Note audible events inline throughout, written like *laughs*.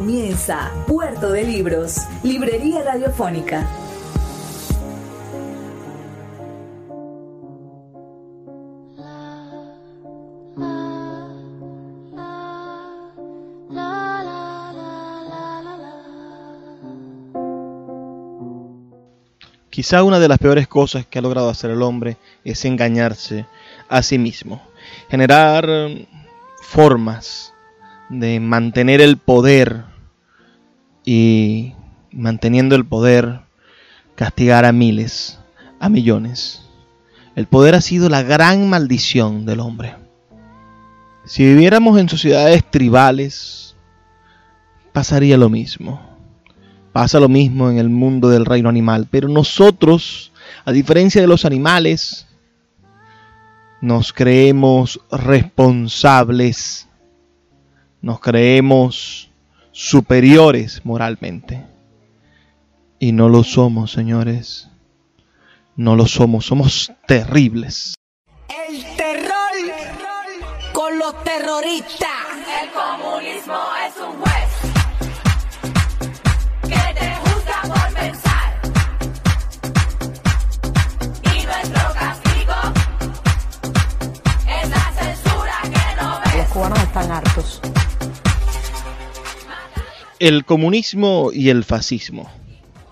Comienza Puerto de Libros, Librería Radiofónica. Quizá una de las peores cosas que ha logrado hacer el hombre es engañarse a sí mismo, generar formas de mantener el poder y manteniendo el poder castigar a miles, a millones. El poder ha sido la gran maldición del hombre. Si viviéramos en sociedades tribales, pasaría lo mismo. Pasa lo mismo en el mundo del reino animal. Pero nosotros, a diferencia de los animales, nos creemos responsables nos creemos superiores moralmente. Y no lo somos, señores. No lo somos, somos terribles. El terror con los terroristas. El comunismo es un juez que te juzga por pensar. Y nuestro castigo es la censura que no ves. Los cubanos están hartos el comunismo y el fascismo,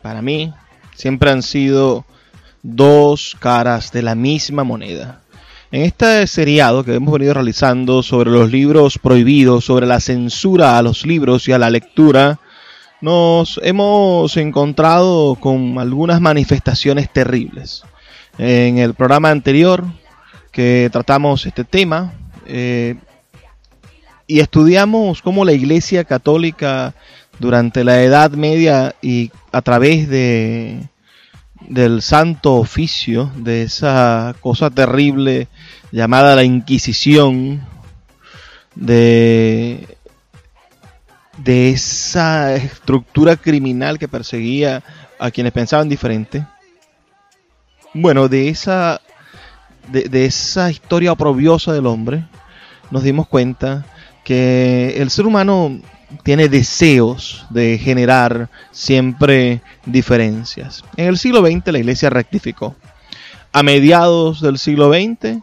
para mí, siempre han sido dos caras de la misma moneda. En este seriado que hemos venido realizando sobre los libros prohibidos, sobre la censura a los libros y a la lectura, nos hemos encontrado con algunas manifestaciones terribles. En el programa anterior que tratamos este tema eh, y estudiamos cómo la Iglesia Católica durante la Edad Media y a través de del santo oficio, de esa cosa terrible llamada la Inquisición, de, de esa estructura criminal que perseguía a quienes pensaban diferente. Bueno, de esa, de, de esa historia oprobiosa del hombre, nos dimos cuenta que el ser humano tiene deseos de generar siempre diferencias. En el siglo XX la iglesia rectificó. A mediados del siglo XX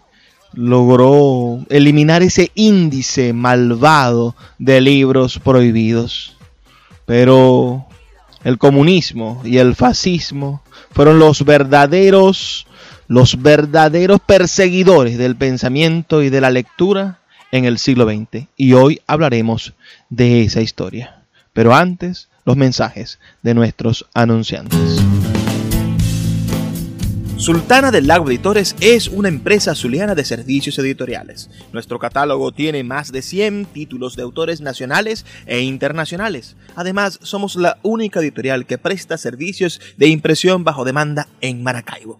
logró eliminar ese índice malvado de libros prohibidos. Pero el comunismo y el fascismo fueron los verdaderos los verdaderos perseguidores del pensamiento y de la lectura en el siglo XX y hoy hablaremos de esa historia. Pero antes, los mensajes de nuestros anunciantes. Sultana del Lago Editores es una empresa zuliana de servicios editoriales. Nuestro catálogo tiene más de 100 títulos de autores nacionales e internacionales. Además, somos la única editorial que presta servicios de impresión bajo demanda en Maracaibo.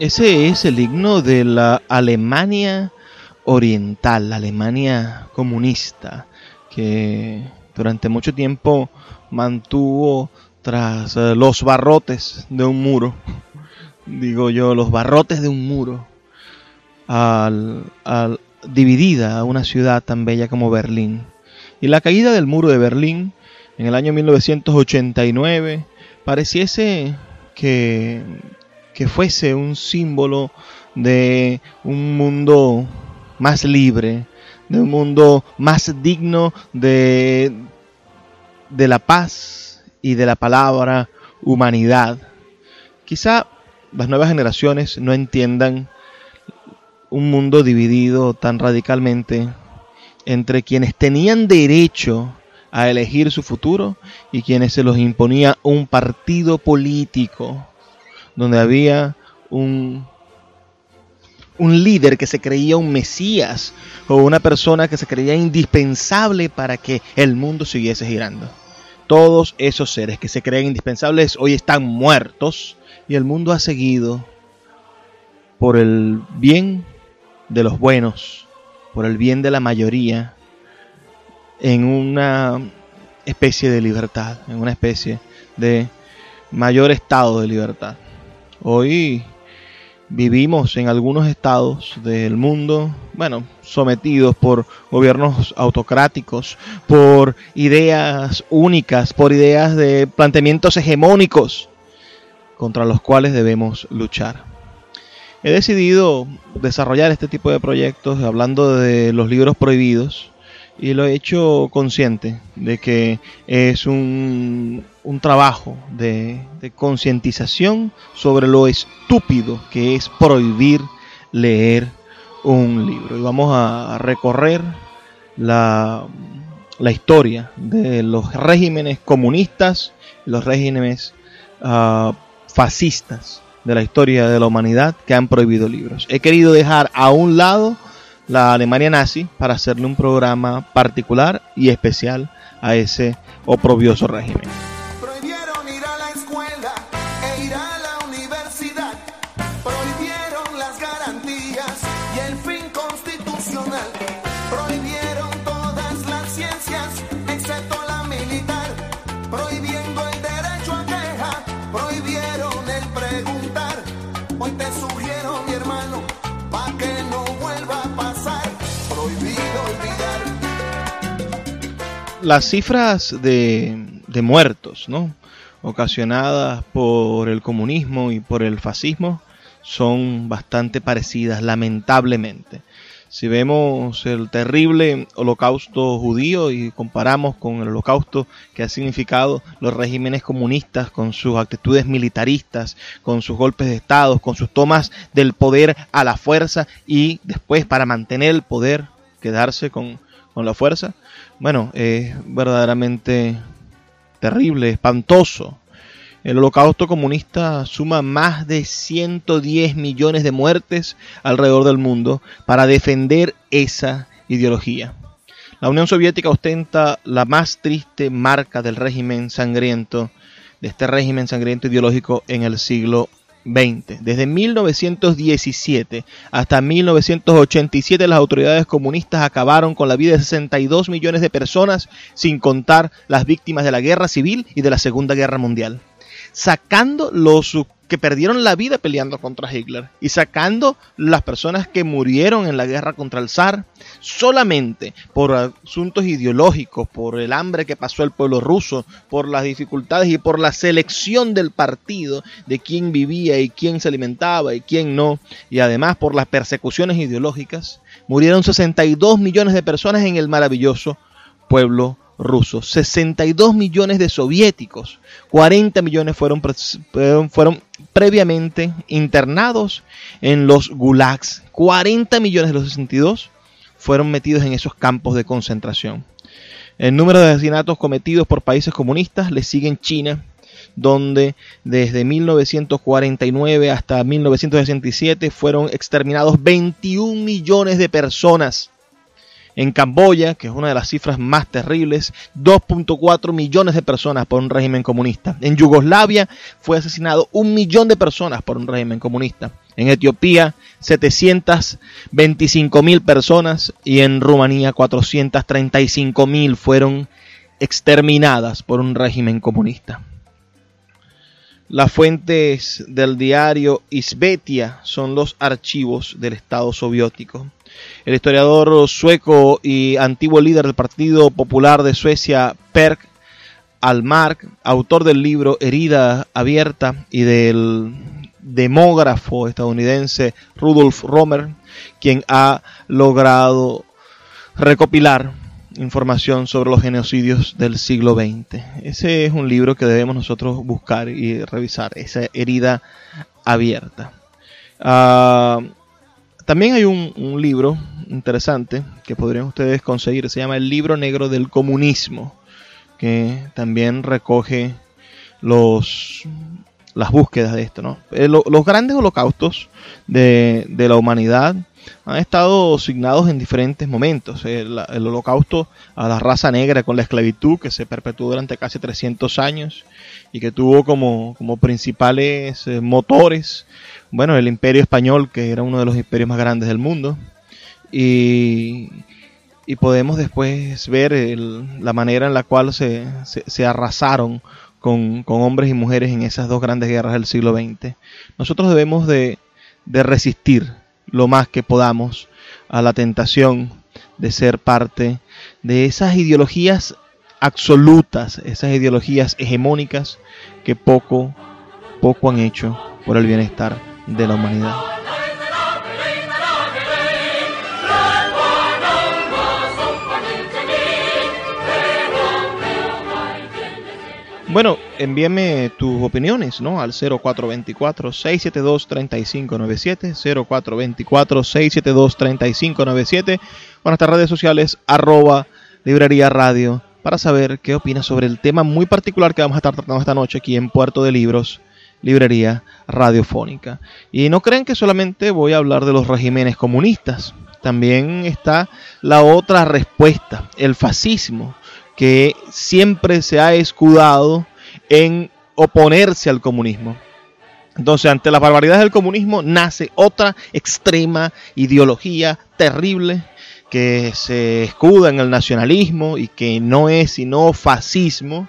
Ese es el himno de la Alemania oriental, la Alemania comunista, que durante mucho tiempo mantuvo tras eh, los barrotes de un muro, *laughs* digo yo, los barrotes de un muro, al, al, dividida a una ciudad tan bella como Berlín. Y la caída del muro de Berlín en el año 1989 pareciese que, que fuese un símbolo de un mundo más libre, de un mundo más digno de, de la paz y de la palabra humanidad. Quizá las nuevas generaciones no entiendan un mundo dividido tan radicalmente entre quienes tenían derecho a elegir su futuro y quienes se los imponía un partido político donde había un un líder que se creía un mesías o una persona que se creía indispensable para que el mundo siguiese girando. Todos esos seres que se creen indispensables hoy están muertos y el mundo ha seguido por el bien de los buenos, por el bien de la mayoría, en una especie de libertad, en una especie de mayor estado de libertad. Hoy vivimos en algunos estados del mundo, bueno, sometidos por gobiernos autocráticos, por ideas únicas, por ideas de planteamientos hegemónicos contra los cuales debemos luchar. He decidido desarrollar este tipo de proyectos hablando de los libros prohibidos y lo he hecho consciente de que es un, un trabajo de, de concientización sobre lo estúpido que es prohibir leer un libro. Y vamos a recorrer la, la historia de los regímenes comunistas, los regímenes uh, fascistas de la historia de la humanidad que han prohibido libros. He querido dejar a un lado la Alemania nazi para hacerle un programa particular y especial a ese oprobioso régimen. Las cifras de, de muertos, ¿no? ocasionadas por el comunismo y por el fascismo son bastante parecidas, lamentablemente. Si vemos el terrible holocausto judío y comparamos con el holocausto que ha significado los regímenes comunistas con sus actitudes militaristas, con sus golpes de Estado, con sus tomas del poder a la fuerza y después para mantener el poder quedarse con, con la fuerza, bueno, es verdaderamente terrible, espantoso. El holocausto comunista suma más de 110 millones de muertes alrededor del mundo para defender esa ideología. La Unión Soviética ostenta la más triste marca del régimen sangriento, de este régimen sangriento ideológico en el siglo XX. Desde 1917 hasta 1987 las autoridades comunistas acabaron con la vida de 62 millones de personas, sin contar las víctimas de la guerra civil y de la Segunda Guerra Mundial sacando los que perdieron la vida peleando contra Hitler y sacando las personas que murieron en la guerra contra el zar solamente por asuntos ideológicos, por el hambre que pasó el pueblo ruso, por las dificultades y por la selección del partido de quién vivía y quién se alimentaba y quién no, y además por las persecuciones ideológicas, murieron 62 millones de personas en el maravilloso pueblo rusos, 62 millones de soviéticos, 40 millones fueron, fueron, previamente internados en los gulags, 40 millones de los 62 fueron metidos en esos campos de concentración. El número de asesinatos cometidos por países comunistas le siguen China, donde desde 1949 hasta 1967 fueron exterminados 21 millones de personas en Camboya, que es una de las cifras más terribles, 2.4 millones de personas por un régimen comunista. En Yugoslavia fue asesinado un millón de personas por un régimen comunista. En Etiopía, 725 mil personas y en Rumanía, 435 mil fueron exterminadas por un régimen comunista. Las fuentes del diario Isbetia son los archivos del Estado soviético. El historiador sueco y antiguo líder del Partido Popular de Suecia, Per Almark, autor del libro Herida Abierta y del demógrafo estadounidense Rudolf Romer, quien ha logrado recopilar información sobre los genocidios del siglo XX. Ese es un libro que debemos nosotros buscar y revisar, esa herida abierta. Ah, también hay un, un libro interesante que podrían ustedes conseguir, se llama El libro negro del comunismo, que también recoge los las búsquedas de esto, ¿no? Eh, lo- los grandes holocaustos de, de la humanidad han estado asignados en diferentes momentos. El, el holocausto a la raza negra con la esclavitud que se perpetuó durante casi 300 años y que tuvo como, como principales eh, motores, bueno, el imperio español, que era uno de los imperios más grandes del mundo, y, podemos después ver el- la manera en la cual se, se, se arrasaron con, con hombres y mujeres en esas dos grandes guerras del siglo XX. Nosotros debemos de, de resistir lo más que podamos a la tentación de ser parte de esas ideologías absolutas, esas ideologías hegemónicas que poco, poco han hecho por el bienestar de la humanidad. Bueno, envíame tus opiniones, ¿no? Al 0424-672-3597, 0424-672-3597, o nuestras redes sociales, arroba librería radio, para saber qué opinas sobre el tema muy particular que vamos a estar tratando esta noche aquí en Puerto de Libros, librería radiofónica. Y no creen que solamente voy a hablar de los regímenes comunistas, también está la otra respuesta, el fascismo que siempre se ha escudado en oponerse al comunismo. Entonces, ante las barbaridades del comunismo, nace otra extrema ideología terrible que se escuda en el nacionalismo y que no es sino fascismo,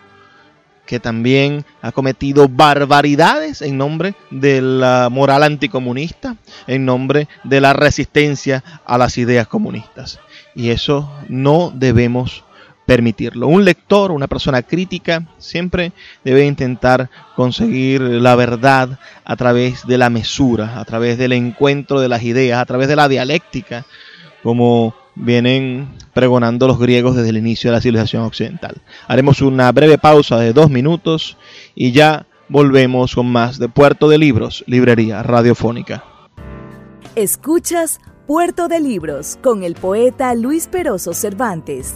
que también ha cometido barbaridades en nombre de la moral anticomunista, en nombre de la resistencia a las ideas comunistas. Y eso no debemos permitirlo. Un lector, una persona crítica, siempre debe intentar conseguir la verdad a través de la mesura, a través del encuentro de las ideas, a través de la dialéctica, como vienen pregonando los griegos desde el inicio de la civilización occidental. Haremos una breve pausa de dos minutos y ya volvemos con más de Puerto de Libros, Librería Radiofónica. Escuchas Puerto de Libros con el poeta Luis Peroso Cervantes.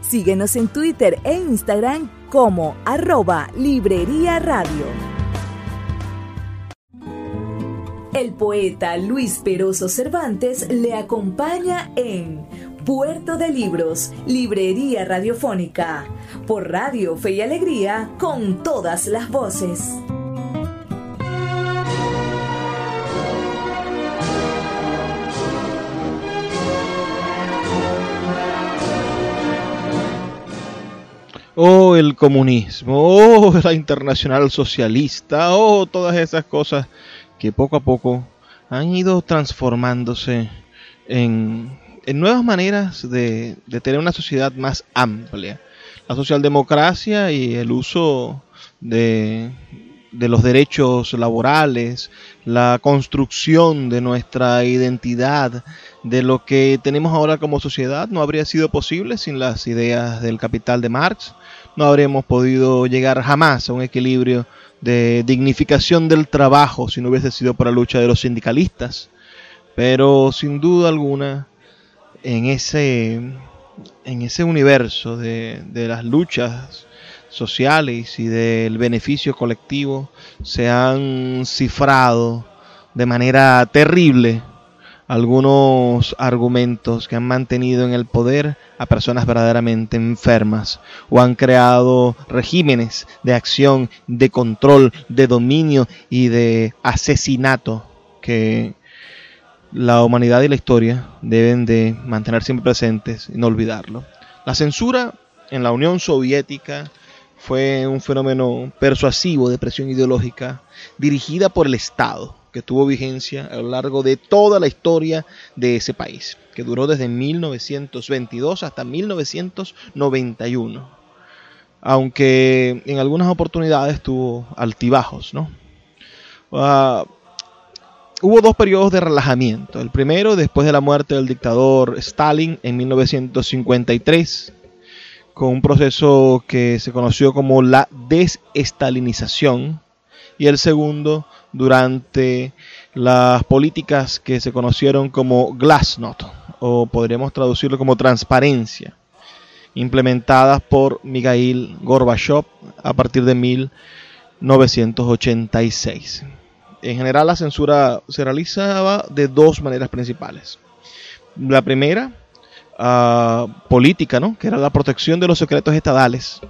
Síguenos en Twitter e Instagram como arroba Librería Radio. El poeta Luis Peroso Cervantes le acompaña en Puerto de Libros, Librería Radiofónica, por Radio Fe y Alegría, con todas las voces. Oh, el comunismo, oh, la internacional socialista, oh, todas esas cosas que poco a poco han ido transformándose en, en nuevas maneras de, de tener una sociedad más amplia. La socialdemocracia y el uso de, de los derechos laborales, la construcción de nuestra identidad, de lo que tenemos ahora como sociedad, no habría sido posible sin las ideas del capital de Marx. No habríamos podido llegar jamás a un equilibrio de dignificación del trabajo si no hubiese sido por la lucha de los sindicalistas. Pero sin duda alguna, en ese, en ese universo de, de las luchas sociales y del beneficio colectivo se han cifrado de manera terrible algunos argumentos que han mantenido en el poder a personas verdaderamente enfermas o han creado regímenes de acción, de control, de dominio y de asesinato que la humanidad y la historia deben de mantener siempre presentes y no olvidarlo. La censura en la Unión Soviética fue un fenómeno persuasivo de presión ideológica dirigida por el Estado que tuvo vigencia a lo largo de toda la historia de ese país, que duró desde 1922 hasta 1991. aunque en algunas oportunidades tuvo altibajos, ¿no? Ah, hubo dos periodos de relajamiento. El primero, después de la muerte del dictador Stalin en 1953, con un proceso que se conoció como la desestalinización. Y el segundo, durante las políticas que se conocieron como Glasnost, o podríamos traducirlo como transparencia, implementadas por Mikhail Gorbachev a partir de 1986. En general la censura se realizaba de dos maneras principales. La primera, uh, política, ¿no? que era la protección de los secretos estadales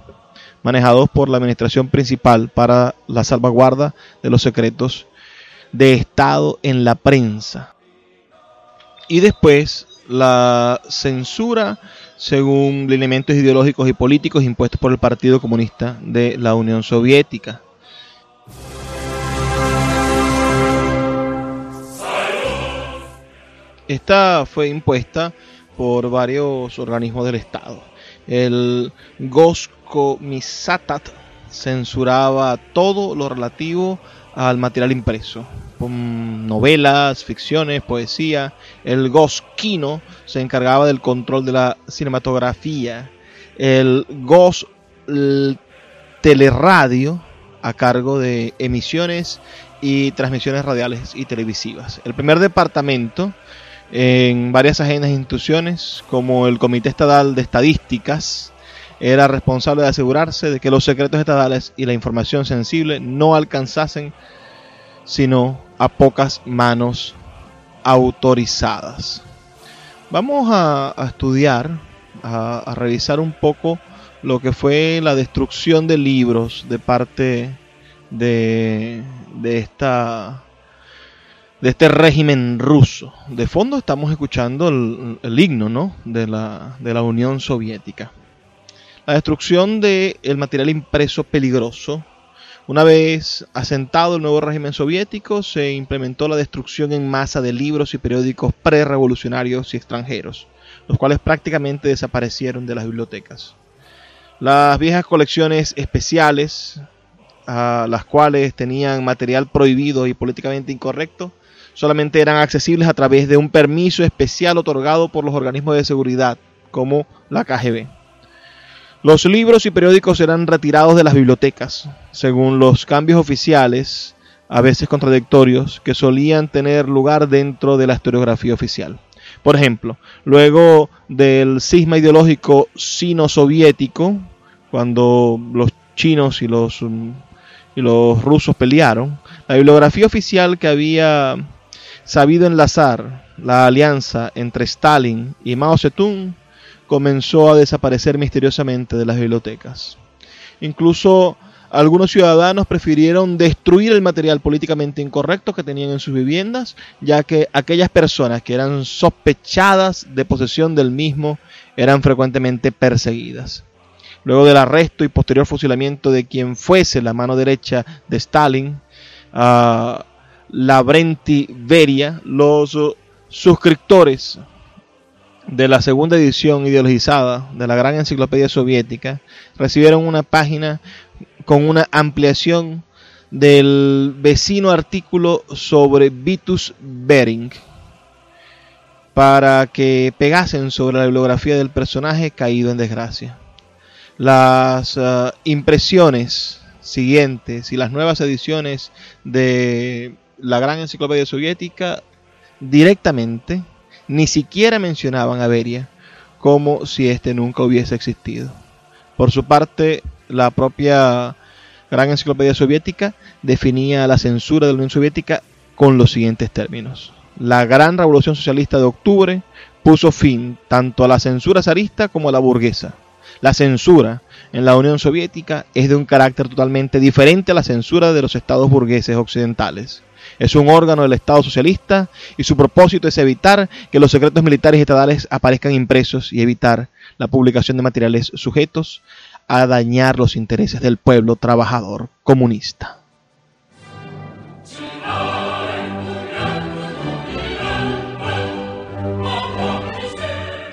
manejados por la administración principal para la salvaguarda de los secretos de Estado en la prensa. Y después la censura según lineamientos ideológicos y políticos impuestos por el Partido Comunista de la Unión Soviética. Esta fue impuesta por varios organismos del Estado. El Goskomisatat censuraba todo lo relativo al material impreso, novelas, ficciones, poesía. El Goskino se encargaba del control de la cinematografía. El Gos Teleradio a cargo de emisiones y transmisiones radiales y televisivas. El primer departamento en varias agendas e instituciones, como el Comité Estatal de Estadísticas, era responsable de asegurarse de que los secretos estatales y la información sensible no alcanzasen sino a pocas manos autorizadas. Vamos a, estudiar, a, a, revisar un poco lo que fue la destrucción de libros de parte de, de esta de este régimen ruso. De fondo estamos escuchando el, el himno ¿no? de, la, de, la, Unión Soviética. La destrucción del el material impreso peligroso. Una vez asentado el nuevo régimen soviético, se implementó la destrucción en masa de libros y periódicos prerevolucionarios y extranjeros, los cuales prácticamente desaparecieron de las bibliotecas. Las viejas colecciones especiales, a las cuales tenían material prohibido y políticamente incorrecto, solamente eran accesibles a través de un permiso especial otorgado por los organismos de seguridad, como la KGB. Los libros y periódicos eran retirados de las bibliotecas, según los cambios oficiales, a veces contradictorios, que solían tener lugar dentro de la historiografía oficial. Por ejemplo, luego del cisma ideológico sino-soviético, cuando los chinos y los, y los rusos pelearon, la bibliografía oficial que había sabido enlazar la alianza entre Stalin y Mao Zedong comenzó a desaparecer misteriosamente de las bibliotecas. Incluso algunos ciudadanos prefirieron destruir el material políticamente incorrecto que tenían en sus viviendas, ya que aquellas personas que eran sospechadas de posesión del mismo eran frecuentemente perseguidas. Luego del arresto y posterior fusilamiento de quien fuese la mano derecha de Stalin, uh, Lavrenti Beria, los suscriptores de la segunda edición ideologizada de la gran enciclopedia soviética recibieron una página con una ampliación del vecino artículo sobre Vitus Bering para que pegasen sobre la bibliografía del personaje caído en desgracia. Las uh, impresiones siguientes y las nuevas ediciones de la gran enciclopedia soviética directamente ni siquiera mencionaban a Beria como si éste nunca hubiese existido. Por su parte, la propia gran enciclopedia soviética definía la censura de la Unión Soviética con los siguientes términos. La gran revolución socialista de octubre puso fin tanto a la censura zarista como a la burguesa. La censura en la Unión Soviética es de un carácter totalmente diferente a la censura de los estados burgueses occidentales es un órgano del Estado socialista y su propósito es evitar que los secretos militares y estatales aparezcan impresos y evitar la publicación de materiales sujetos a dañar los intereses del pueblo trabajador comunista.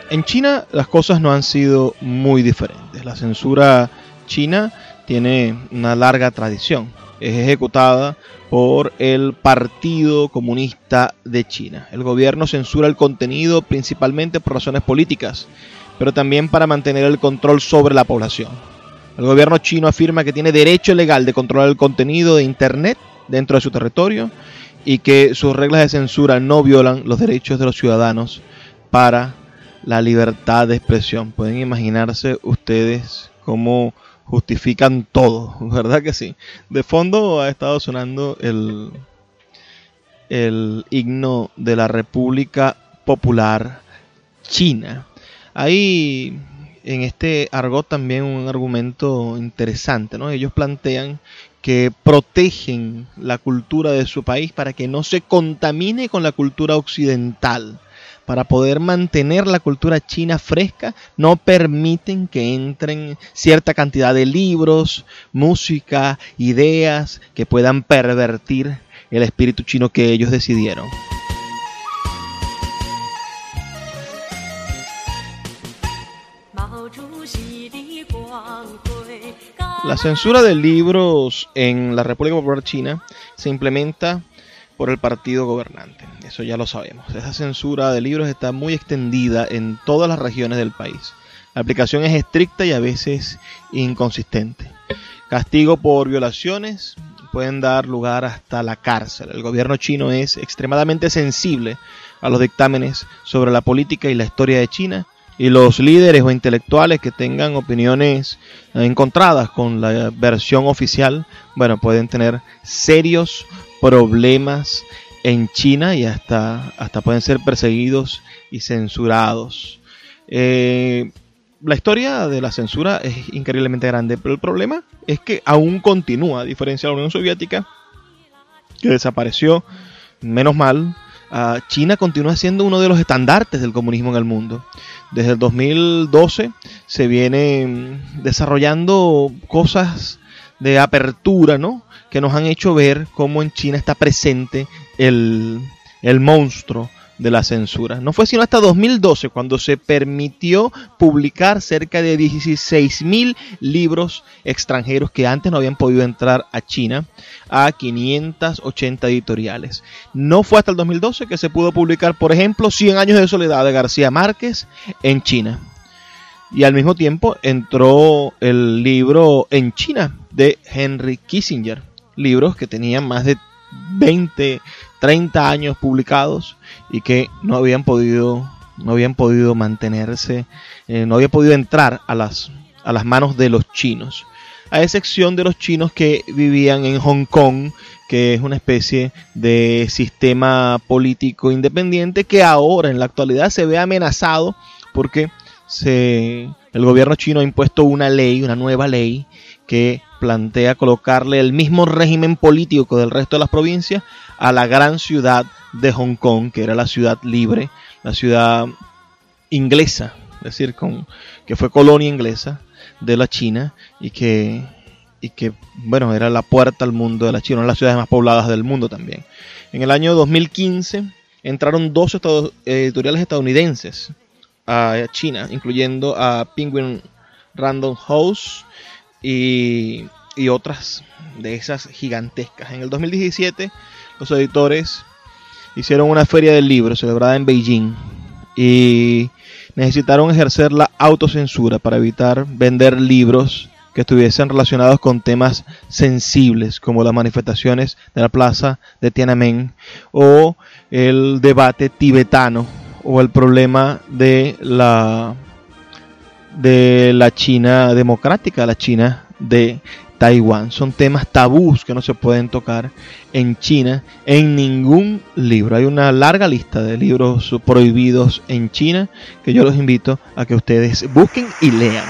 En China las cosas no han sido muy diferentes. La censura China tiene una larga tradición. Es ejecutada por el Partido Comunista de China. El gobierno censura el contenido principalmente por razones políticas, pero también para mantener el control sobre la población. El gobierno chino afirma que tiene derecho legal de controlar el contenido de Internet dentro de su territorio y que sus reglas de censura no violan los derechos de los ciudadanos para la libertad de expresión. Pueden imaginarse ustedes cómo justifican todo, *laughs* ¿verdad que sí? De fondo ha estado sonando el, el himno de la República Popular China. Hay en este argot también un argumento interesante, ¿no? Ellos plantean que protegen la cultura de su país para que no se contamine con la cultura occidental. Para poder mantener la cultura china fresca, no permiten que entren cierta cantidad de libros, música, ideas que puedan pervertir el espíritu chino que ellos decidieron. La censura de libros en la República Popular China se implementa por el partido gobernante. Eso ya lo sabemos. Esa censura de libros está muy extendida en todas las regiones del país. La aplicación es estricta y a veces inconsistente. Castigo por violaciones pueden dar lugar hasta la cárcel. El gobierno chino es extremadamente sensible a los dictámenes sobre la política y la historia de China y los líderes o intelectuales que tengan opiniones encontradas con la versión oficial, bueno, pueden tener serios problemas en China y hasta, hasta pueden ser perseguidos y censurados. Eh, la historia de la censura es increíblemente grande, pero el problema es que aún continúa, a diferencia de la Unión Soviética, que desapareció, menos mal, ah, China continúa siendo uno de los estandartes del comunismo en el mundo. Desde el 2012 se vienen desarrollando cosas de apertura, ¿no? Que nos han hecho ver cómo en China está presente el, el monstruo de la censura. No fue sino hasta 2012 cuando se permitió publicar cerca de 16.000 libros extranjeros que antes no habían podido entrar a China a 580 editoriales. No fue hasta el 2012 que se pudo publicar, por ejemplo, 100 años de soledad de García Márquez en China. Y al mismo tiempo entró el libro en China de Henry Kissinger. Libros que tenían más de 20, 30 años publicados y que no habían podido, no habían podido mantenerse, eh, no había podido entrar a las, a las manos de los chinos. A excepción de los chinos que vivían en Hong Kong, que es una especie de sistema político independiente que ahora en la actualidad se ve amenazado porque se, el gobierno chino ha impuesto una ley, una nueva ley, que plantea colocarle el mismo régimen político del resto de las provincias a la gran ciudad de Hong Kong, que era la ciudad libre, la ciudad inglesa, es decir, con, que fue colonia inglesa de la China y que, y que, bueno, era la puerta al mundo de la China, una de las ciudades más pobladas del mundo también. En el año 2015 entraron dos estados, editoriales estadounidenses a China, incluyendo a Penguin Random House y, y otras de esas gigantescas. En el 2017 los editores hicieron una feria del libro celebrada en Beijing y necesitaron ejercer la autocensura para evitar vender libros que estuviesen relacionados con temas sensibles como las manifestaciones de la plaza de Tiananmen o el debate tibetano o el problema de la de la China democrática, la China de Taiwán. Son temas tabús que no se pueden tocar en China en ningún libro. Hay una larga lista de libros prohibidos en China que yo los invito a que ustedes busquen y lean.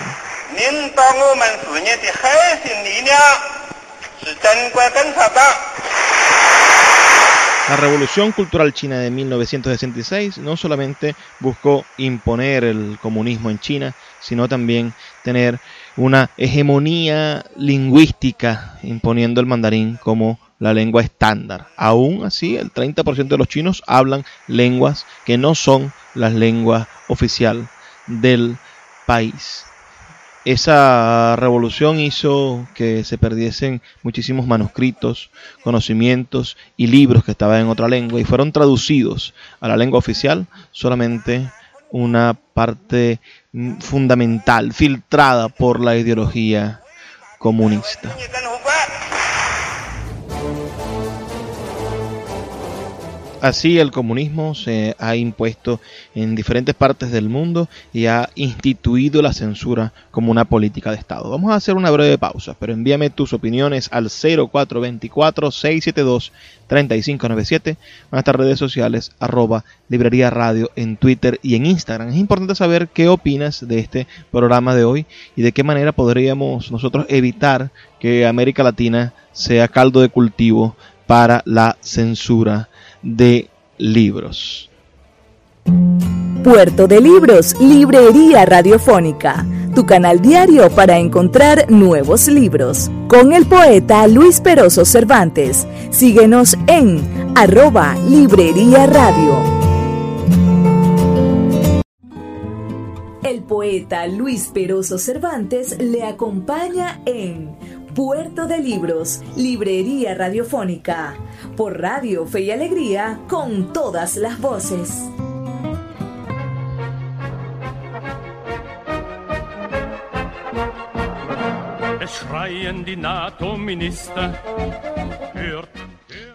La Revolución Cultural China de 1966 no solamente buscó imponer el comunismo en China, sino también tener una hegemonía lingüística imponiendo el mandarín como la lengua estándar. Aún así, el 30% de los chinos hablan lenguas que no son las lenguas oficial del país. esa revolución hizo que se perdiesen muchísimos manuscritos, conocimientos y libros que estaban en otra lengua y fueron traducidos a la lengua oficial solamente una parte fundamental, filtrada por la ideología comunista. Así el comunismo se ha impuesto en diferentes partes del mundo y ha instituido la censura como una política de Estado. Vamos a hacer una breve pausa, pero envíame tus opiniones al 0424-672-3597 en nuestras redes sociales arroba librería radio en Twitter y en Instagram. Es importante saber qué opinas de este programa de hoy y de qué manera podríamos nosotros evitar que América Latina sea caldo de cultivo para la censura de libros. Puerto de Libros, Librería Radiofónica, tu canal diario para encontrar nuevos libros. Con el poeta Luis Peroso Cervantes. Síguenos en arroba Librería Radio. El poeta Luis Peroso Cervantes le acompaña en Puerto de Libros, Librería Radiofónica, por Radio Fe y Alegría, con todas las voces.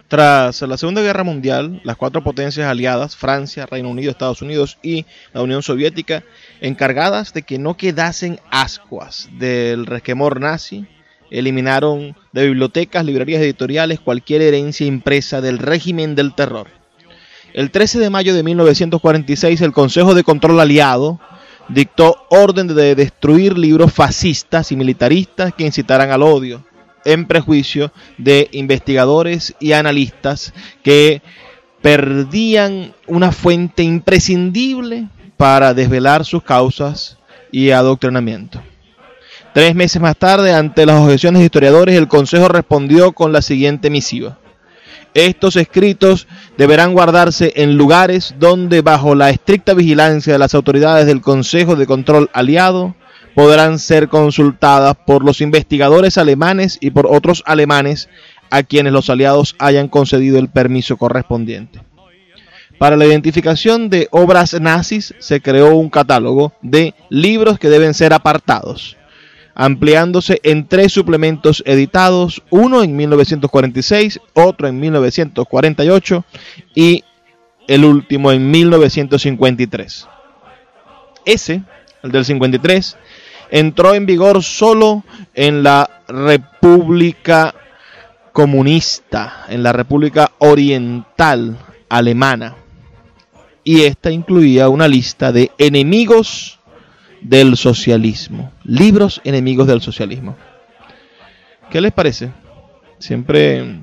Tras la Segunda Guerra Mundial, las cuatro potencias aliadas, Francia, Reino Unido, Estados Unidos y la Unión Soviética, encargadas de que no quedasen ascuas del resquemor nazi, eliminaron de bibliotecas, librerías editoriales cualquier herencia impresa del régimen del terror. El 13 de mayo de 1946, el Consejo de Control Aliado dictó orden de destruir libros fascistas y militaristas que incitaran al odio, en prejuicio de investigadores y analistas que perdían una fuente imprescindible para desvelar sus causas y adoctrinamiento. Tres meses más tarde, ante las objeciones de historiadores, el Consejo respondió con la siguiente misiva. Estos escritos deberán guardarse en lugares donde, bajo la estricta vigilancia de las autoridades del Consejo de Control Aliado, podrán ser consultadas por los investigadores alemanes y por otros alemanes a quienes los aliados hayan concedido el permiso correspondiente. Para la identificación de obras nazis se creó un catálogo de libros que deben ser apartados ampliándose en tres suplementos editados, uno en 1946, otro en 1948 y el último en 1953. Ese, el del 53, entró en vigor solo en la República Comunista, en la República Oriental Alemana. Y esta incluía una lista de enemigos del socialismo. Libros enemigos del socialismo. ¿Qué les parece? Siempre,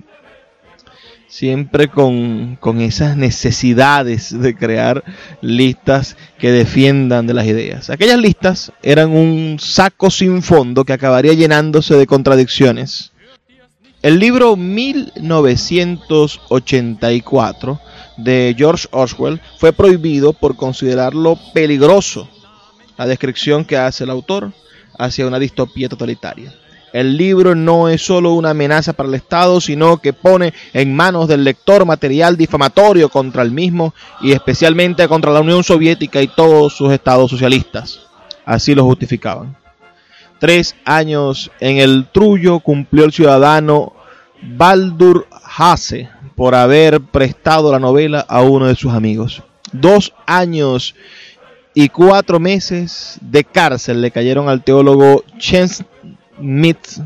siempre con, con esas necesidades de crear listas que defiendan de las ideas. Aquellas listas eran un saco sin fondo que acabaría llenándose de contradicciones. El libro 1984 de George Orwell fue prohibido por considerarlo peligroso la descripción que hace el autor hacia una distopía totalitaria. El libro no es solo una amenaza para el Estado, sino que pone en manos del lector material difamatorio contra el mismo y especialmente contra la Unión Soviética y todos sus estados socialistas. Así lo justificaban. Tres años en el trullo cumplió el ciudadano Baldur Hase por haber prestado la novela a uno de sus amigos. Dos años y cuatro meses de cárcel le cayeron al teólogo Chen Smith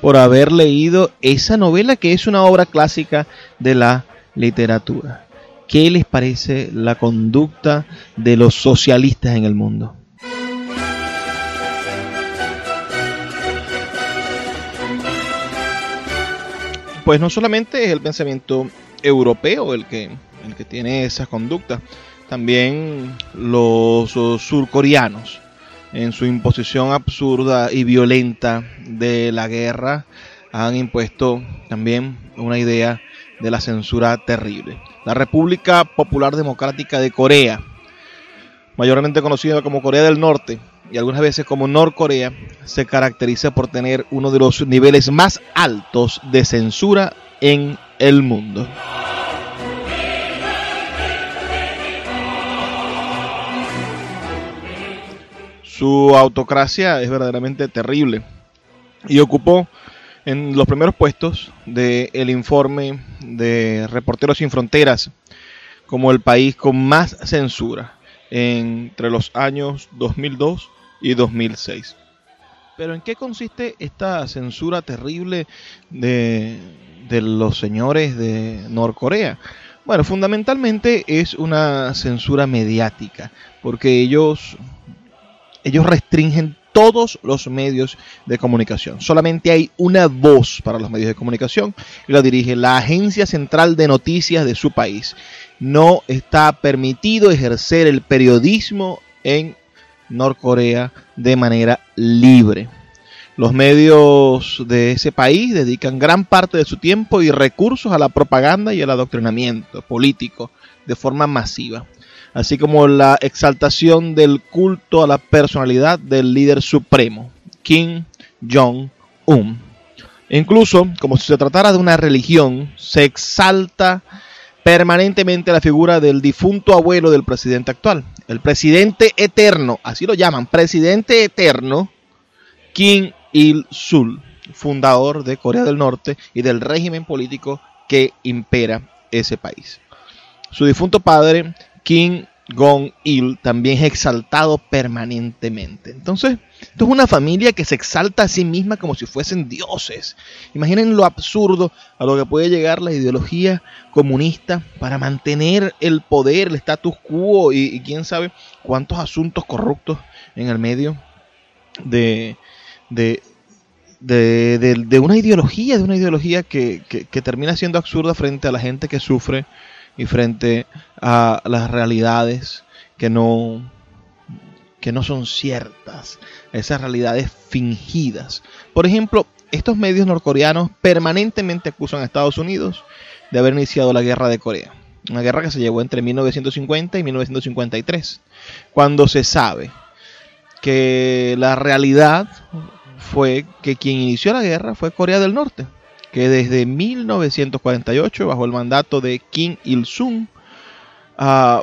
por haber leído esa novela que es una obra clásica de la literatura. ¿Qué les parece la conducta de los socialistas en el mundo? Pues no solamente es el pensamiento europeo el que, el que tiene esas conductas, también los surcoreanos en su imposición absurda y violenta de la guerra han impuesto también una idea de la censura terrible. La República Popular Democrática de Corea, mayormente conocida como Corea del Norte, y algunas veces como Norcorea se caracteriza por tener uno de los niveles más altos de censura en el mundo. Su autocracia es verdaderamente terrible y ocupó en los primeros puestos del informe de Reporteros Sin Fronteras como el país con más censura entre los años 2002 y 2006. Pero ¿en qué consiste esta censura terrible de, de los señores de Norcorea? Bueno, fundamentalmente es una censura mediática, porque ellos, ellos restringen todos los medios de comunicación. Solamente hay una voz para los medios de comunicación y la dirige la Agencia Central de Noticias de su país. No está permitido ejercer el periodismo en Norcorea de manera libre. Los medios de ese país dedican gran parte de su tiempo y recursos a la propaganda y al adoctrinamiento político de forma masiva, así como la exaltación del culto a la personalidad del líder supremo, Kim Jong-un. Incluso, como si se tratara de una religión, se exalta permanentemente la figura del difunto abuelo del presidente actual, el presidente eterno, así lo llaman, presidente eterno, Kim Il-sul, fundador de Corea del Norte y del régimen político que impera ese país. Su difunto padre, Kim Jong-il, también es exaltado permanentemente. Entonces, esto es una familia que se exalta a sí misma como si fuesen dioses. Imaginen lo absurdo a lo que puede llegar la ideología comunista para mantener el poder, el status quo y, quién sabe cuántos asuntos corruptos en el medio de, de, de, de- una ideología, de una ideología que- que termina siendo absurda frente a la gente que sufre y frente a las realidades que no, que no son ciertas, esas realidades fingidas. Por ejemplo, estos medios norcoreanos permanentemente acusan a Estados Unidos de haber iniciado la guerra de Corea. Una guerra que se llevó entre 1950 y 1953, cuando se sabe que la realidad fue que quien inició la guerra fue Corea del Norte, que desde 1948, bajo el mandato de Kim Il-sung, ah,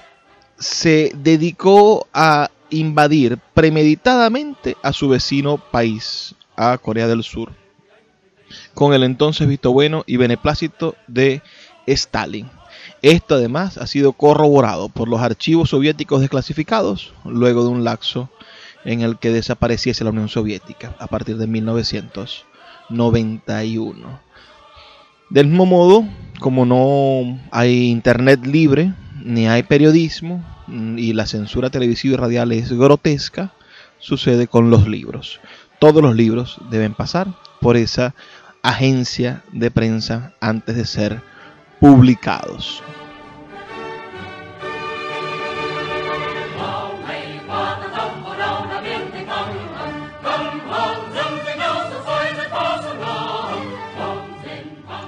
se dedicó a invadir premeditadamente a su vecino país, a Corea del Sur, con el entonces visto bueno y beneplácito de Stalin. Esto además ha sido corroborado por los archivos soviéticos desclasificados luego de un laxo en el que desapareciese la Unión Soviética a partir de 1991. Del mismo modo, como no hay internet libre, ni hay periodismo, y la censura televisiva y radial es grotesca, sucede con los libros. Todos los libros deben pasar por esa agencia de prensa antes de ser publicados.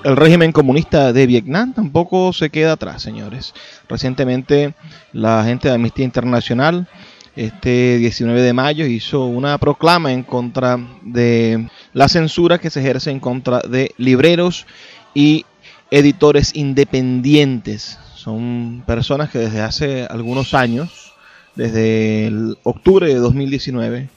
El régimen comunista de Vietnam tampoco se queda atrás, señores. Recientemente la gente de Amnistía Internacional, este 19 de mayo, hizo una proclama en contra de la censura que se ejerce en contra de libreros y editores independientes. Son personas que desde hace algunos años, desde el octubre de 2019,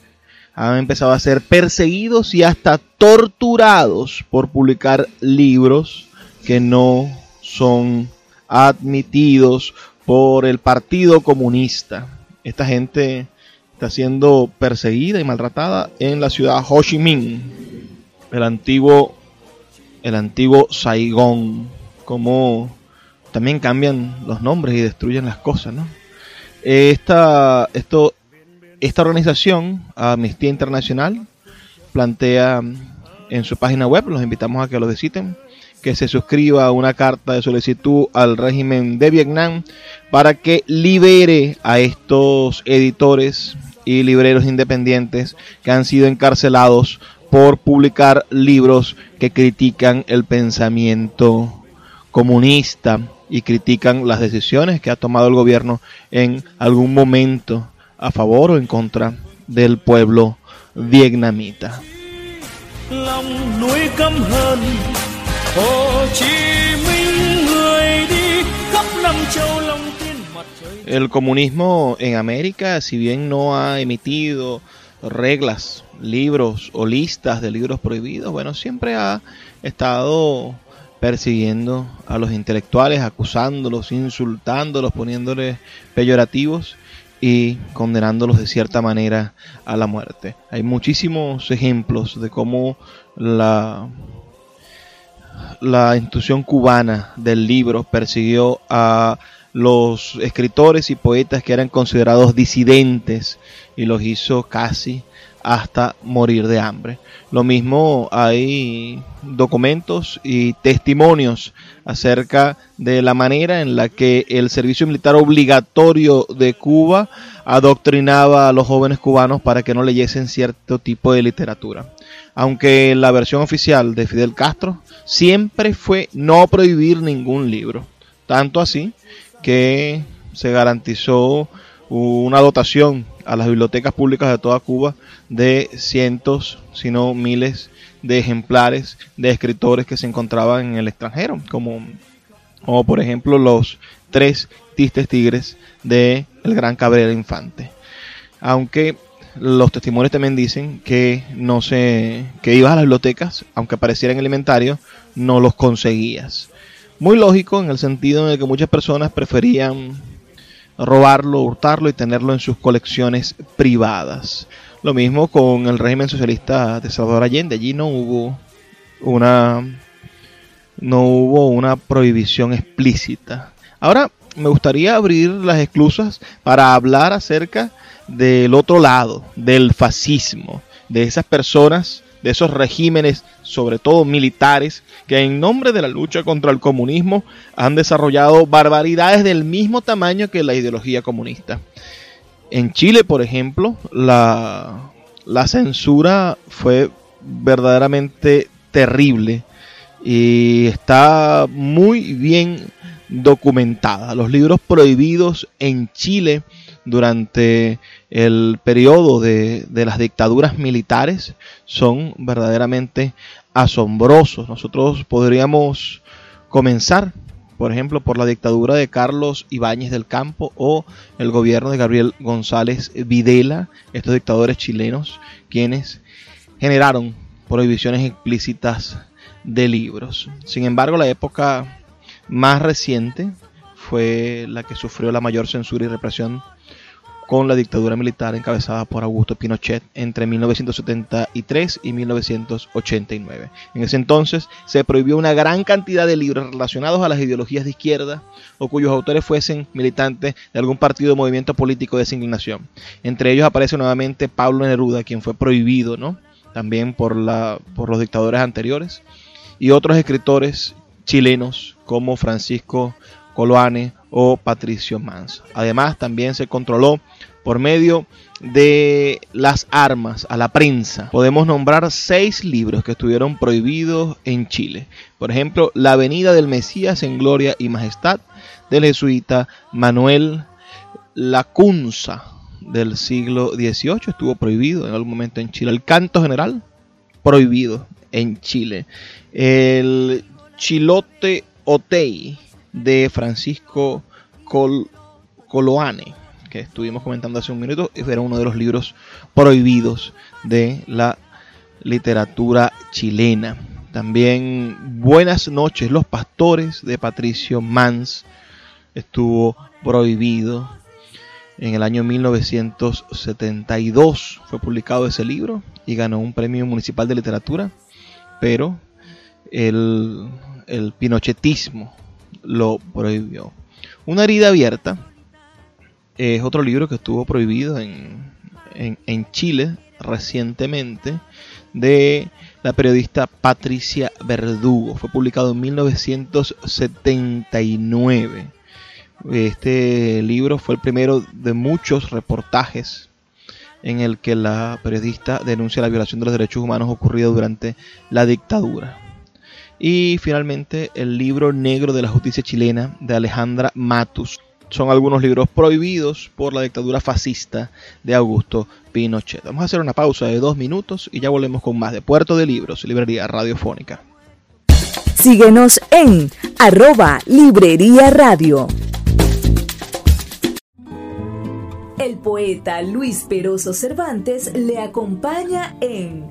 han empezado a ser perseguidos y hasta torturados por publicar libros que no son admitidos por el Partido Comunista. Esta gente está siendo perseguida y maltratada en la ciudad Ho Chi Minh, el antiguo, el antiguo Saigón. Como también cambian los nombres y destruyen las cosas, ¿no? Esta, esto, esta organización, Amnistía Internacional, plantea en su página web, los invitamos a que lo visiten, que se suscriba a una carta de solicitud al régimen de Vietnam para que libere a estos editores y libreros independientes que han sido encarcelados por publicar libros que critican el pensamiento comunista y critican las decisiones que ha tomado el gobierno en algún momento a favor o en contra del pueblo vietnamita. lòng nuối căm hờn Hồ Chí Minh người đi khắp năm châu long tiên mặt trời El comunismo en América, si bien no ha emitido reglas, libros o listas de libros prohibidos, bueno, siempre ha estado persiguiendo a los intelectuales, acusándolos, insultándolos, poniéndoles peyorativos y condenándolos de cierta manera a la muerte. Hay muchísimos ejemplos de cómo la, la institución cubana del libro persiguió a los escritores y poetas que eran considerados disidentes y los hizo casi hasta morir de hambre. Lo mismo hay documentos y testimonios acerca de la manera en la que el servicio militar obligatorio de Cuba adoctrinaba a los jóvenes cubanos para que no leyesen cierto tipo de literatura. Aunque la versión oficial de Fidel Castro siempre fue no prohibir ningún libro. Tanto así que se garantizó una dotación a las bibliotecas públicas de toda Cuba de cientos, si no miles de ejemplares de escritores que se encontraban en el extranjero, como, por ejemplo los tres Tistes Tigres de el Gran Cabrera Infante. Aunque los testimonios también dicen que no se que ibas a las bibliotecas, aunque apareciera en el inventario, no los conseguías. Muy lógico en el sentido en el que muchas personas preferían robarlo, hurtarlo y tenerlo en sus colecciones privadas. Lo mismo con el régimen socialista de Salvador Allende. Allí no hubo una no hubo una prohibición explícita. Ahora me gustaría abrir las exclusas para hablar acerca del otro lado, del fascismo, de esas personas, de esos regímenes, sobre todo militares, que en nombre de la lucha contra el comunismo han desarrollado barbaridades del mismo tamaño que la ideología comunista. En Chile, por ejemplo, la, la censura fue verdaderamente terrible y está muy bien documentada. Los libros prohibidos en Chile durante el periodo de, de, las dictaduras militares son verdaderamente asombrosos. Nosotros podríamos comenzar, por ejemplo, por la dictadura de Carlos Ibáñez del Campo o el gobierno de Gabriel González Videla, estos dictadores chilenos, quienes generaron prohibiciones explícitas de libros. Sin embargo, la época más reciente fue la que sufrió la mayor censura y represión con la dictadura militar encabezada por Augusto Pinochet entre 1973 y 1989. En ese entonces se prohibió una gran cantidad de libros relacionados a las ideologías de izquierda o cuyos autores fuesen militantes de algún partido o movimiento político de esa inclinación. Entre ellos aparece nuevamente Pablo Neruda, quien fue prohibido, ¿no? También por, la, por los dictadores anteriores. Y otros escritores chilenos como Francisco Coloane o Patricio Mans. Además, también se controló por medio de las armas a la prensa. Podemos nombrar seis libros que estuvieron prohibidos en Chile. Por ejemplo, La Avenida del Mesías en Gloria y Majestad del jesuita Manuel Lacunza del siglo XVIII. Estuvo prohibido en algún momento en Chile. El canto general, prohibido en Chile. El Chilote Otei de Francisco Col Coloane, que estuvimos comentando hace un minuto, era uno de los libros prohibidos de la literatura chilena. También Buenas noches, los pastores de Patricio Mans estuvo prohibido. En el año 1972 fue publicado ese libro y ganó un premio municipal de literatura, pero el, el pinochetismo lo prohibió. Una herida abierta es otro libro que estuvo prohibido en, en, en, Chile recientemente de la periodista Patricia Verdugo. Fue publicado en 1979. Este libro fue el primero de muchos reportajes en el que la periodista denuncia la violación de los derechos humanos ocurrida durante la dictadura. Y finalmente el libro negro de la justicia chilena de Alejandra Matus. son algunos libros prohibidos por la dictadura fascista de Augusto Pinochet. Vamos a hacer una pausa de dos minutos y ya volvemos con más de Puerto de Libros, Librería Radiofónica. Síguenos en arroba Librería Radio. El poeta Luis Peroso Cervantes le acompaña en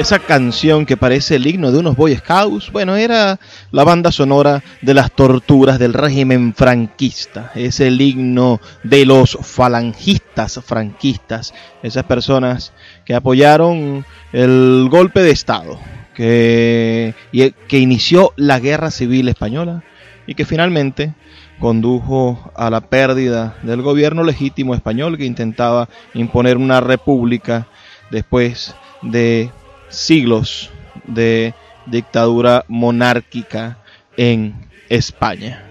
Esa canción que parece el himno de unos Boy Scouts, bueno, era la banda sonora de las torturas del régimen franquista. Es el himno de los falangistas franquistas, esas personas que apoyaron el golpe de Estado que, que inició la guerra civil española y que finalmente condujo a la pérdida del gobierno legítimo español que intentaba imponer una república después de siglos de dictadura monárquica en España.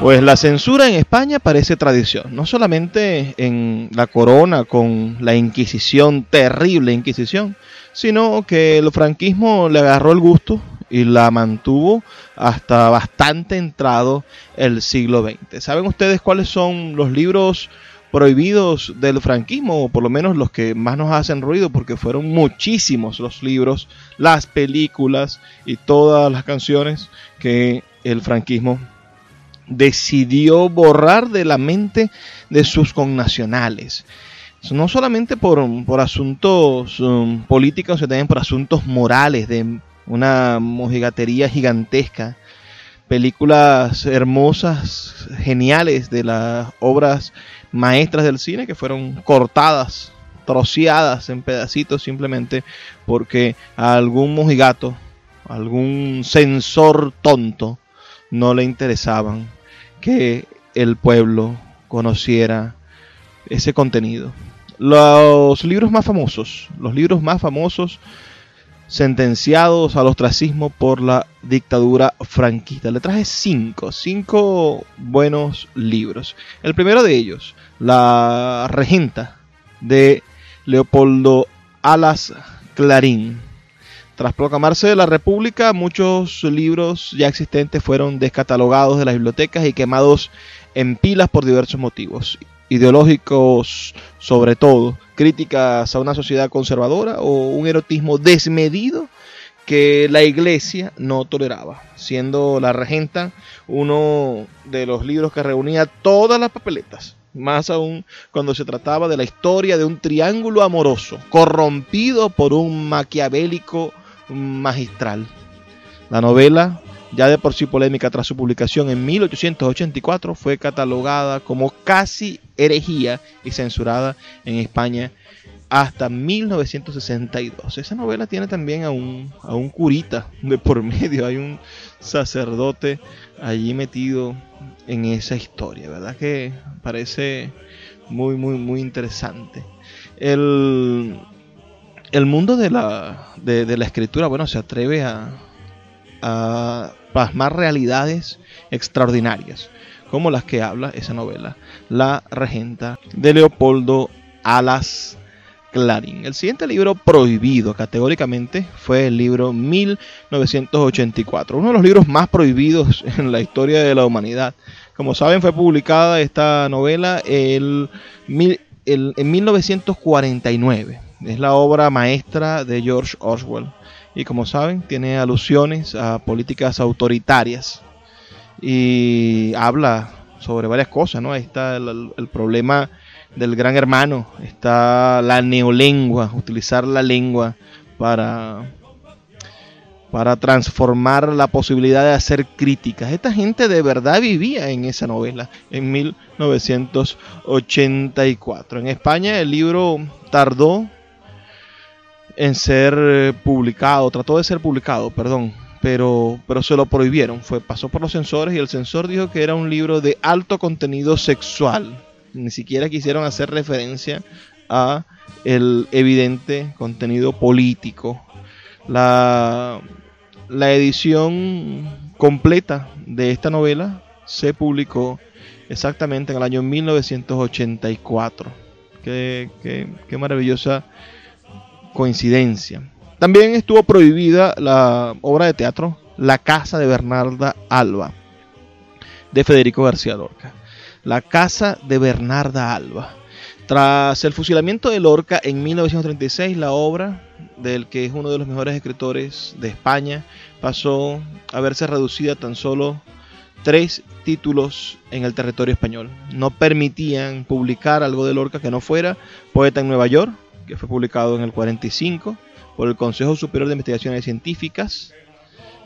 Pues la censura en España parece tradición, no solamente en la corona con la Inquisición, terrible Inquisición, sino que el franquismo le agarró el gusto y la mantuvo hasta bastante entrado el siglo XX. ¿Saben ustedes cuáles son los libros prohibidos del franquismo, o por lo menos los que más nos hacen ruido, porque fueron muchísimos los libros, las películas y todas las canciones que el franquismo decidió borrar de la mente de sus connacionales. No solamente por, por asuntos um, políticos, sino también por asuntos morales, de una mojigatería gigantesca. Películas hermosas, geniales de las obras maestras del cine que fueron cortadas, troceadas en pedacitos simplemente porque a algún mojigato, algún censor tonto, no le interesaban que el pueblo conociera ese contenido. Los libros más famosos, los libros más famosos sentenciados al ostracismo por la dictadura franquista. Le traje cinco, cinco buenos libros. El primero de ellos, La Regenta, de Leopoldo Alas Clarín. Tras proclamarse la República, muchos libros ya existentes fueron descatalogados de las bibliotecas y quemados en pilas por diversos motivos, ideológicos sobre todo, críticas a una sociedad conservadora o un erotismo desmedido que la iglesia no toleraba, siendo la regenta uno de los libros que reunía todas las papeletas, más aún cuando se trataba de la historia de un triángulo amoroso corrompido por un maquiavélico magistral. La novela, ya de por sí polémica tras su publicación en 1884, fue catalogada como casi herejía y censurada en España hasta 1962. Esa novela tiene también a un, a un curita de por medio, hay un sacerdote allí metido en esa historia, ¿verdad? Que parece muy, muy, muy interesante. El, el mundo de la, de, la escritura, bueno, se atreve a, a plasmar realidades extraordinarias, como las que habla esa novela, La Regenta, de Leopoldo Alas Clarín. El siguiente libro prohibido categóricamente fue el libro 1984, uno de los libros más prohibidos *laughs* en la historia de la humanidad. Como saben, fue publicada esta novela el, el- en 1949. Es la obra maestra de George Orwell. Y como saben, tiene alusiones a políticas autoritarias. Y habla sobre varias cosas, ¿no? Está el, el problema del gran hermano, está la neolengua, utilizar la lengua para, para transformar la posibilidad de hacer críticas. Esta gente de verdad vivía en esa novela en 1984. En España el libro tardó en ser eh, publicado, trató de ser publicado, perdón, pero, pero se lo prohibieron. Fue, pasó por los censores y el censor dijo que era un libro de alto contenido sexual. Ni siquiera quisieron hacer referencia a el evidente contenido político. La, la edición completa de esta novela se publicó exactamente en el año 1984. Qué, qué- qué maravillosa coincidencia. También estuvo prohibida la obra de teatro La Casa de Bernarda Alba, de Federico García Lorca. La Casa de Bernarda Alba. Tras el fusilamiento de Lorca en 1936, la obra del que es uno de los mejores escritores de España pasó a verse reducida a tan solo tres títulos en el territorio español. No permitían publicar algo de Lorca que no fuera Poeta en Nueva York, que fue publicado en el 45 por el Consejo Superior de Investigaciones Científicas.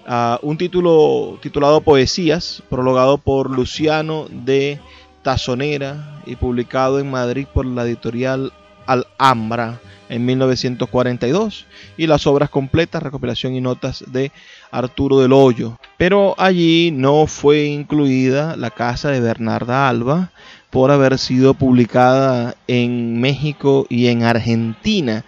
Ah, un título titulado Poesías, prologado por Luciano de Tazonera y publicado en Madrid por la editorial Alhambra en 1942 y las obras completas, recopilación y notas de Arturo del Hoyo. Pero allí no fue incluida la casa de Bernarda Alba por haber sido publicada en México y en Argentina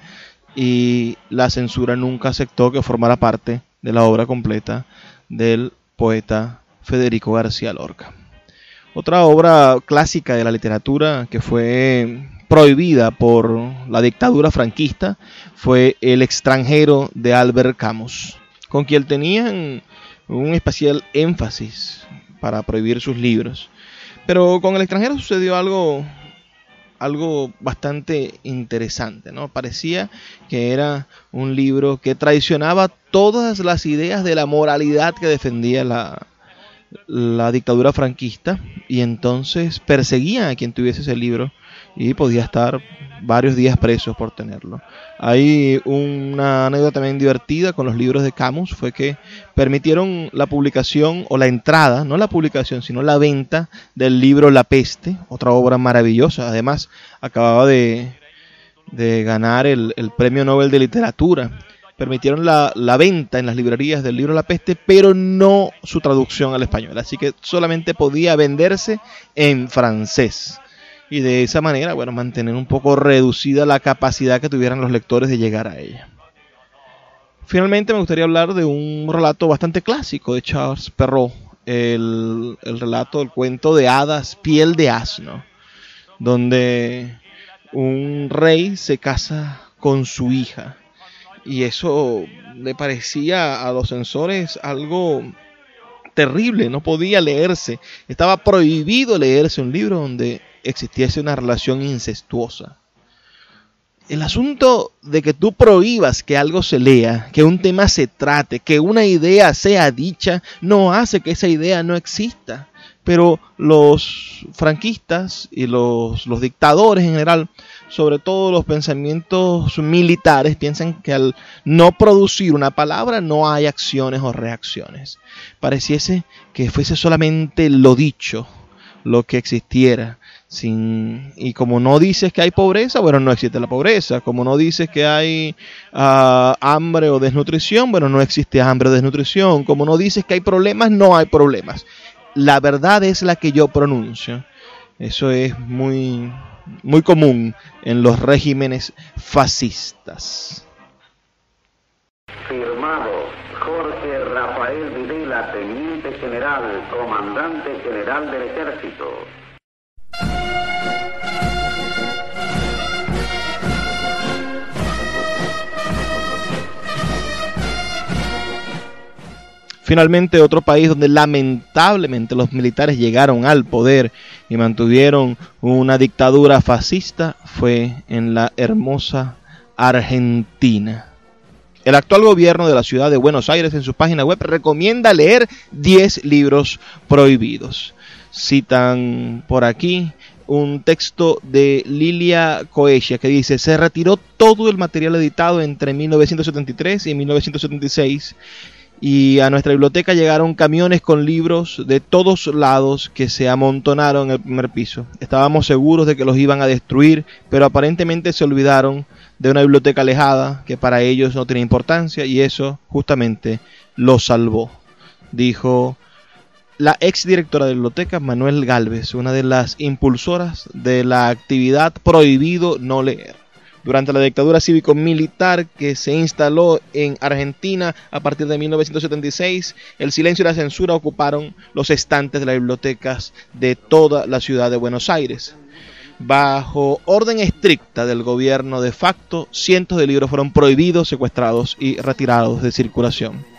y la censura nunca aceptó que formara parte de la obra completa del poeta Federico García Lorca. Otra obra clásica de la literatura que fue prohibida por la dictadura franquista fue El extranjero de Albert Camus, con quien tenían un especial énfasis para prohibir sus libros. Pero con El extranjero sucedió algo algo bastante interesante, ¿no? Parecía que era un libro que traicionaba todas las ideas de la moralidad que defendía la, la dictadura franquista y entonces perseguían a quien tuviese ese libro y podía estar varios días presos por tenerlo. Hay una anécdota también divertida con los libros de Camus, fue que permitieron la publicación o la entrada, no la publicación, sino la venta del libro La Peste, otra obra maravillosa. Además, acababa de, ganar el, Premio Nobel de Literatura. Permitieron la venta en las librerías del libro La Peste, pero no su traducción al español. Así que solamente podía venderse en francés y de esa manera, bueno, mantener un poco reducida la capacidad que tuvieran los lectores de llegar a ella. Finalmente me gustaría hablar de un relato bastante clásico de Charles Perrault, el, el relato, el cuento de hadas Piel de Asno, donde un rey se casa con su hija y eso le parecía a los censores algo terrible, no podía leerse, estaba prohibido leerse un libro donde existiese una relación incestuosa. El asunto de que tú prohíbas que algo se lea, que un tema se trate, que una idea sea dicha, no hace que esa idea no exista. Pero los franquistas y los, los dictadores en general, sobre todo los pensamientos militares, piensan que al no producir una palabra no hay acciones o reacciones. Pareciese que fuese solamente lo dicho lo que existiera. Sin, y como no dices que hay pobreza, bueno, no existe la pobreza. Como no dices que hay ah, hambre o desnutrición, bueno, no existe hambre o desnutrición. Como no dices que hay problemas, no hay problemas. La verdad es la que yo pronuncio. Eso es muy, muy común en los regímenes fascistas. Firmado Jorge Rafael Videla, Teniente General, Comandante General del Ejército. Finalmente, otro país donde lamentablemente los militares llegaron al poder y mantuvieron una dictadura fascista fue en la hermosa Argentina. El actual gobierno de la ciudad de Buenos Aires en su página web recomienda leer 10 libros prohibidos. Citan por aquí un texto de Lilia Coesia que dice, se retiró todo el material editado entre 1973 y 1976 y a nuestra biblioteca llegaron camiones con libros de todos lados que se amontonaron en el primer piso. Estábamos seguros de que los iban a destruir, pero aparentemente se olvidaron de una biblioteca alejada que para ellos no tenía importancia y eso justamente los salvó, dijo la ex directora de biblioteca Manuel Galvez, una de las impulsoras de la actividad Prohibido No Leer durante la dictadura cívico-militar que se instaló en Argentina a partir de 1976, el silencio y la censura ocuparon los estantes de las bibliotecas de toda la ciudad de Buenos Aires. Bajo orden estricta del gobierno de facto, cientos de libros fueron prohibidos, secuestrados y retirados de circulación.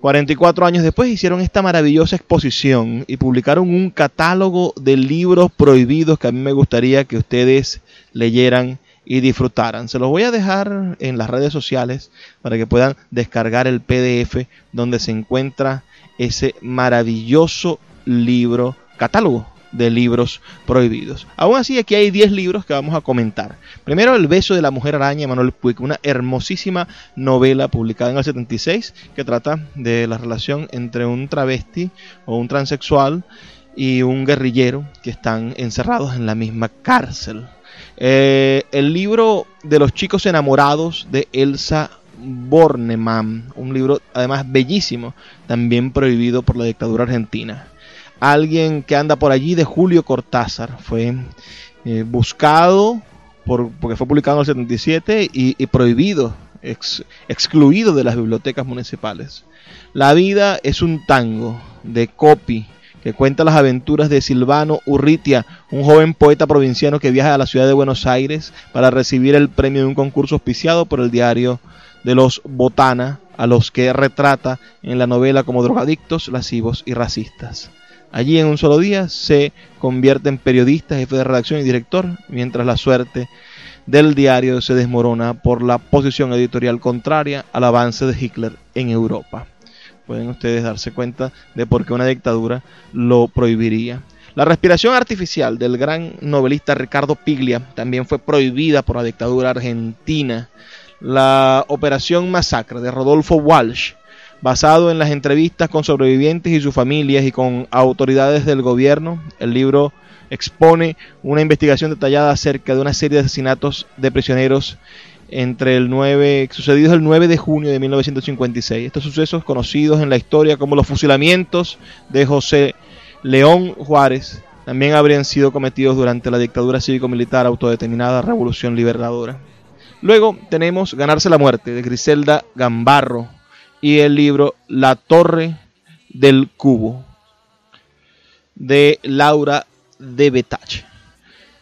44 años después hicieron esta maravillosa exposición y publicaron un catálogo de libros prohibidos que a mí me gustaría que ustedes leyeran y disfrutaran. Se los voy a dejar en las redes sociales para que puedan descargar el PDF donde se encuentra ese maravilloso libro, catálogo de libros prohibidos. Aún así, aquí hay 10 libros que vamos a comentar. Primero, El beso de la mujer araña, Manuel Puig, una hermosísima novela publicada en el 76 que trata de la relación entre un travesti o un transexual y un guerrillero que están encerrados en la misma cárcel. Eh, el libro de los chicos enamorados de Elsa Bornemann, un libro además bellísimo, también prohibido por la dictadura argentina. Alguien que anda por allí de Julio Cortázar fue eh, buscado por, porque fue publicado en el 77 y, prohibido, excluido de las bibliotecas municipales. La vida es un tango de Copy que cuenta las aventuras de Silvano Urritia, un joven poeta provinciano que viaja a la ciudad de Buenos Aires para recibir el premio de un concurso auspiciado por el diario de los Botana, a los que retrata en la novela como drogadictos, lascivos y racistas. Allí en un solo día se convierte en periodista, jefe de redacción y director, mientras la suerte del diario se desmorona por la posición editorial contraria al avance de Hitler en Europa pueden ustedes darse cuenta de por qué una dictadura lo prohibiría. La respiración artificial del gran novelista Ricardo Piglia también fue prohibida por la dictadura argentina. La Operación Masacre de Rodolfo Walsh, basado en las entrevistas con sobrevivientes y sus familias y con autoridades del gobierno, el libro expone una investigación detallada acerca de una serie de asesinatos de prisioneros entre el 9, sucedidos el 9 de junio de 1956. Estos sucesos conocidos en la historia como los fusilamientos de José León Juárez también habrían sido cometidos durante la dictadura cívico-militar autodeterminada Revolución Liberadora. Luego tenemos Ganarse la muerte de Griselda Gambarro y el libro La Torre del Cubo de Laura de Betach.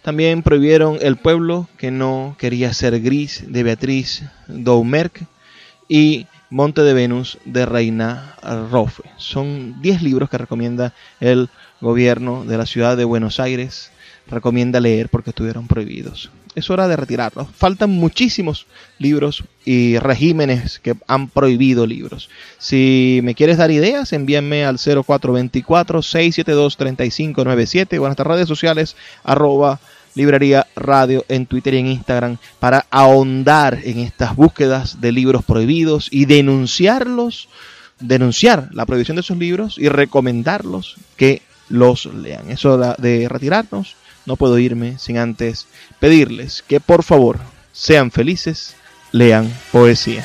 También prohibieron El pueblo que no quería ser gris de Beatriz Doumerc y Monte de Venus de Reina Rofe. Son 10 libros que recomienda el gobierno de la ciudad de Buenos Aires. Recomienda leer porque estuvieron prohibidos. Es hora de retirarlos. Faltan muchísimos libros y regímenes que han prohibido libros. Si me quieres dar ideas, envíame al 0424-672-3597 o a nuestras redes sociales arroba Librería Radio en Twitter y en Instagram para ahondar en estas búsquedas de libros prohibidos y denunciarlos, denunciar la prohibición de esos libros y recomendarlos que los lean. Eso de retirarnos, no puedo irme sin antes pedirles que por favor sean felices, lean poesía.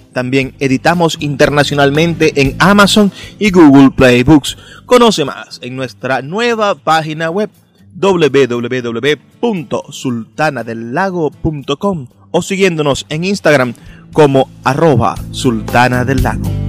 también editamos internacionalmente en Amazon y Google Play Books. Conoce más en nuestra nueva página web www.sultanadelago.com o siguiéndonos en Instagram como arroba sultana del lago.